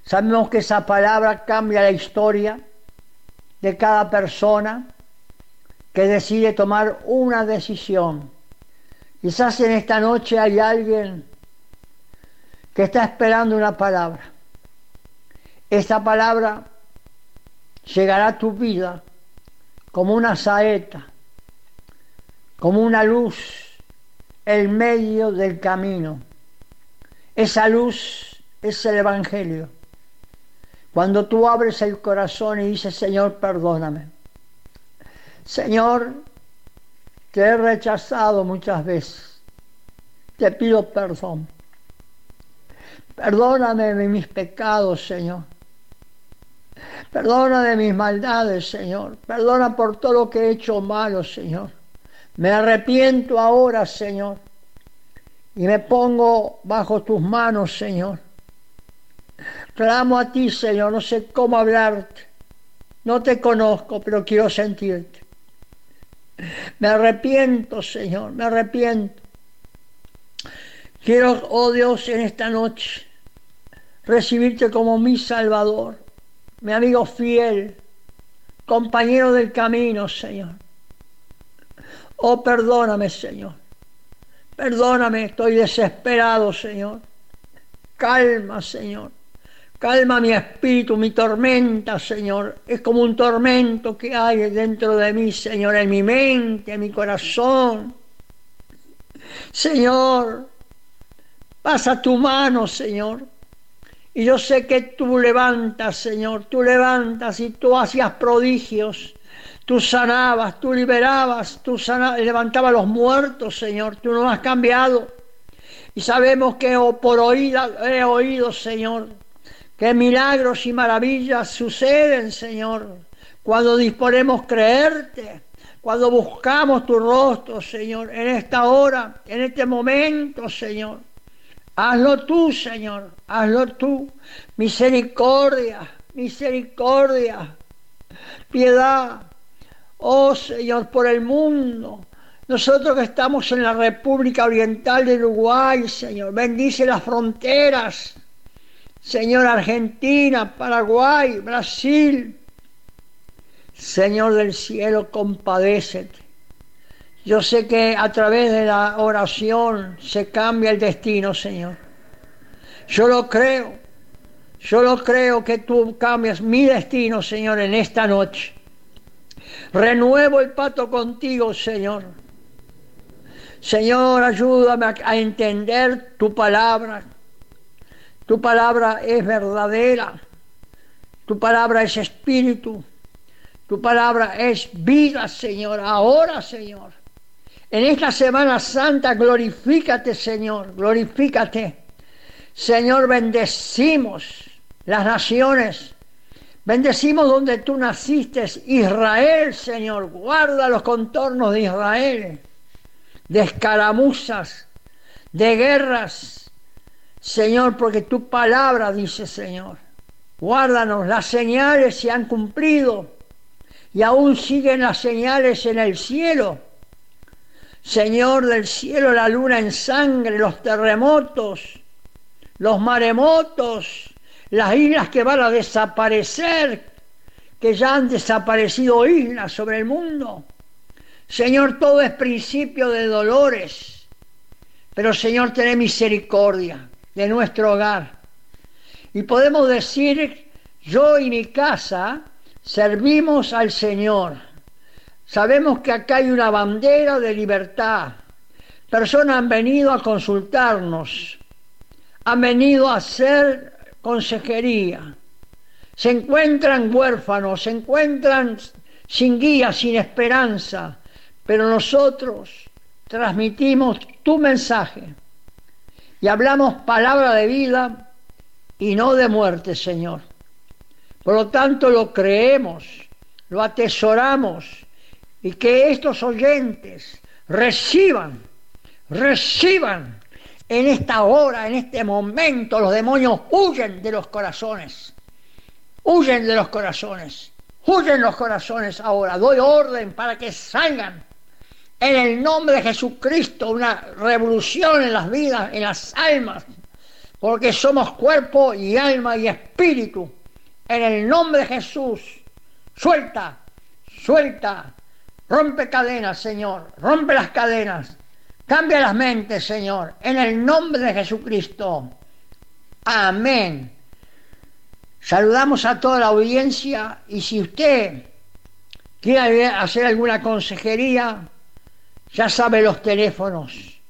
D: Sabemos que esa palabra cambia la historia de cada persona que decide tomar una decisión. Quizás en esta noche hay alguien que está esperando una palabra. Esta palabra llegará a tu vida como una saeta, como una luz en medio del camino. Esa luz es el Evangelio. Cuando tú abres el corazón y dices, Señor, perdóname. Señor, te he rechazado muchas veces. Te pido perdón. Perdóname de mis pecados, Señor. Perdona de mis maldades, Señor. Perdona por todo lo que he hecho malo, Señor. Me arrepiento ahora, Señor. Y me pongo bajo tus manos, Señor. Clamo a ti, Señor. No sé cómo hablarte. No te conozco, pero quiero sentirte. Me arrepiento, Señor. Me arrepiento. Quiero, oh Dios, en esta noche recibirte como mi Salvador, mi amigo fiel, compañero del camino, Señor. Oh, perdóname, Señor. Perdóname, estoy desesperado, Señor. Calma, Señor. Calma mi espíritu, mi tormenta, Señor. Es como un tormento que hay dentro de mí, Señor, en mi mente, en mi corazón. Señor, pasa tu mano, Señor. Y yo sé que tú levantas, Señor, tú levantas y tú hacías prodigios. Tú sanabas, tú liberabas, tú levantabas a los muertos, Señor. Tú no has cambiado. Y sabemos que por oída he oído, Señor, que milagros y maravillas suceden, Señor, cuando disponemos creerte, cuando buscamos tu rostro, Señor, en esta hora, en este momento, Señor. Hazlo tú, Señor, hazlo tú. Misericordia, misericordia, piedad. Oh Señor, por el mundo. Nosotros que estamos en la República Oriental de Uruguay, Señor, bendice las fronteras. Señor, Argentina, Paraguay, Brasil. Señor del cielo, compadécete. Yo sé que a través de la oración se cambia el destino, Señor. Yo lo creo. Yo lo creo que tú cambias mi destino, Señor, en esta noche. Renuevo el pato contigo, Señor. Señor, ayúdame a entender tu palabra. Tu palabra es verdadera. Tu palabra es espíritu. Tu palabra es vida, Señor. Ahora, Señor. En esta Semana Santa, glorifícate, Señor, glorifícate. Señor, bendecimos las naciones. Bendecimos donde tú naciste, Israel, Señor. Guarda los contornos de Israel, de escaramuzas, de guerras. Señor, porque tu palabra dice, Señor. Guárdanos, las señales se han cumplido y aún siguen las señales en el cielo Señor del cielo, la luna en sangre, los terremotos, los maremotos, las islas que van a desaparecer, que ya han desaparecido islas sobre el mundo. Señor, todo es principio de dolores, pero Señor, ten misericordia de nuestro hogar. Y podemos decir, yo y mi casa servimos al Señor Sabemos que acá hay una bandera de libertad. Personas han venido a consultarnos, han venido a hacer consejería. Se encuentran huérfanos, se encuentran sin guía, sin esperanza, pero nosotros transmitimos tu mensaje y hablamos palabra de vida y no de muerte, Señor. Por lo tanto, lo creemos, lo atesoramos y que estos oyentes reciban, reciban en esta hora, en este momento, los demonios huyen de los corazones, huyen de los corazones, huyen los corazones ahora, doy orden para que salgan en el nombre de Jesucristo, una revolución en las vidas, en las almas, porque somos cuerpo y alma y espíritu. En el nombre de Jesús, suelta, suelta, Rompe cadenas, Señor. Rompe las cadenas. Cambia las mentes, Señor. En el nombre de Jesucristo. Amén. Saludamos a toda la audiencia y si usted quiere hacer alguna consejería, ya sabe los teléfonos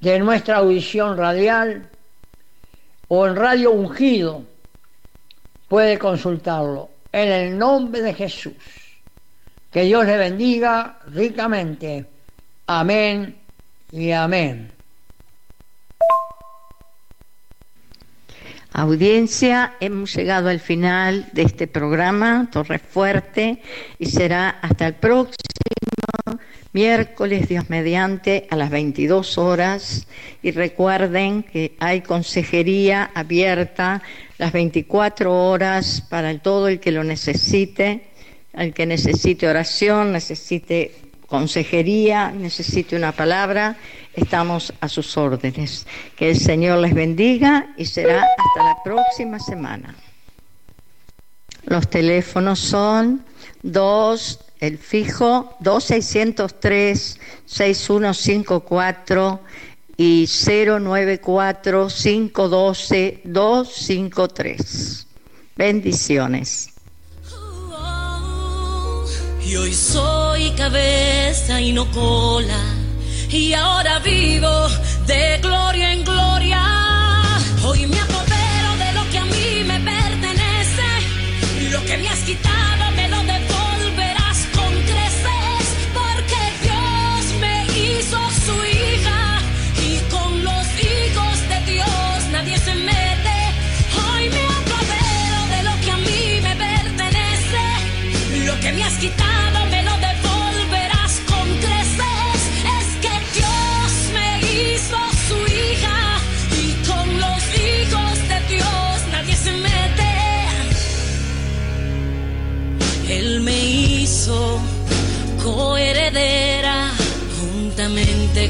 D: de nuestra audición radial. o en Radio Ungido. Puede consultarlo en el nombre de Jesús. Que Dios le bendiga ricamente. Amén y amén.
C: Audiencia, hemos llegado al final de este programa, Torre Fuerte, y será hasta el próximo miércoles, Dios mediante, a las 22 horas. Y recuerden que hay consejería abierta las 24 horas para todo el que lo necesite, el que necesite oración, necesite consejería, necesite una palabra, estamos a sus órdenes. Que el Señor les bendiga y será hasta la próxima semana. Los teléfonos son 2, el fijo 2603-6154 y 094-512-253. Bendiciones.
A: Y hoy soy cabeza y no cola. Y ahora vivo de gloria en gloria.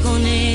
A: Con él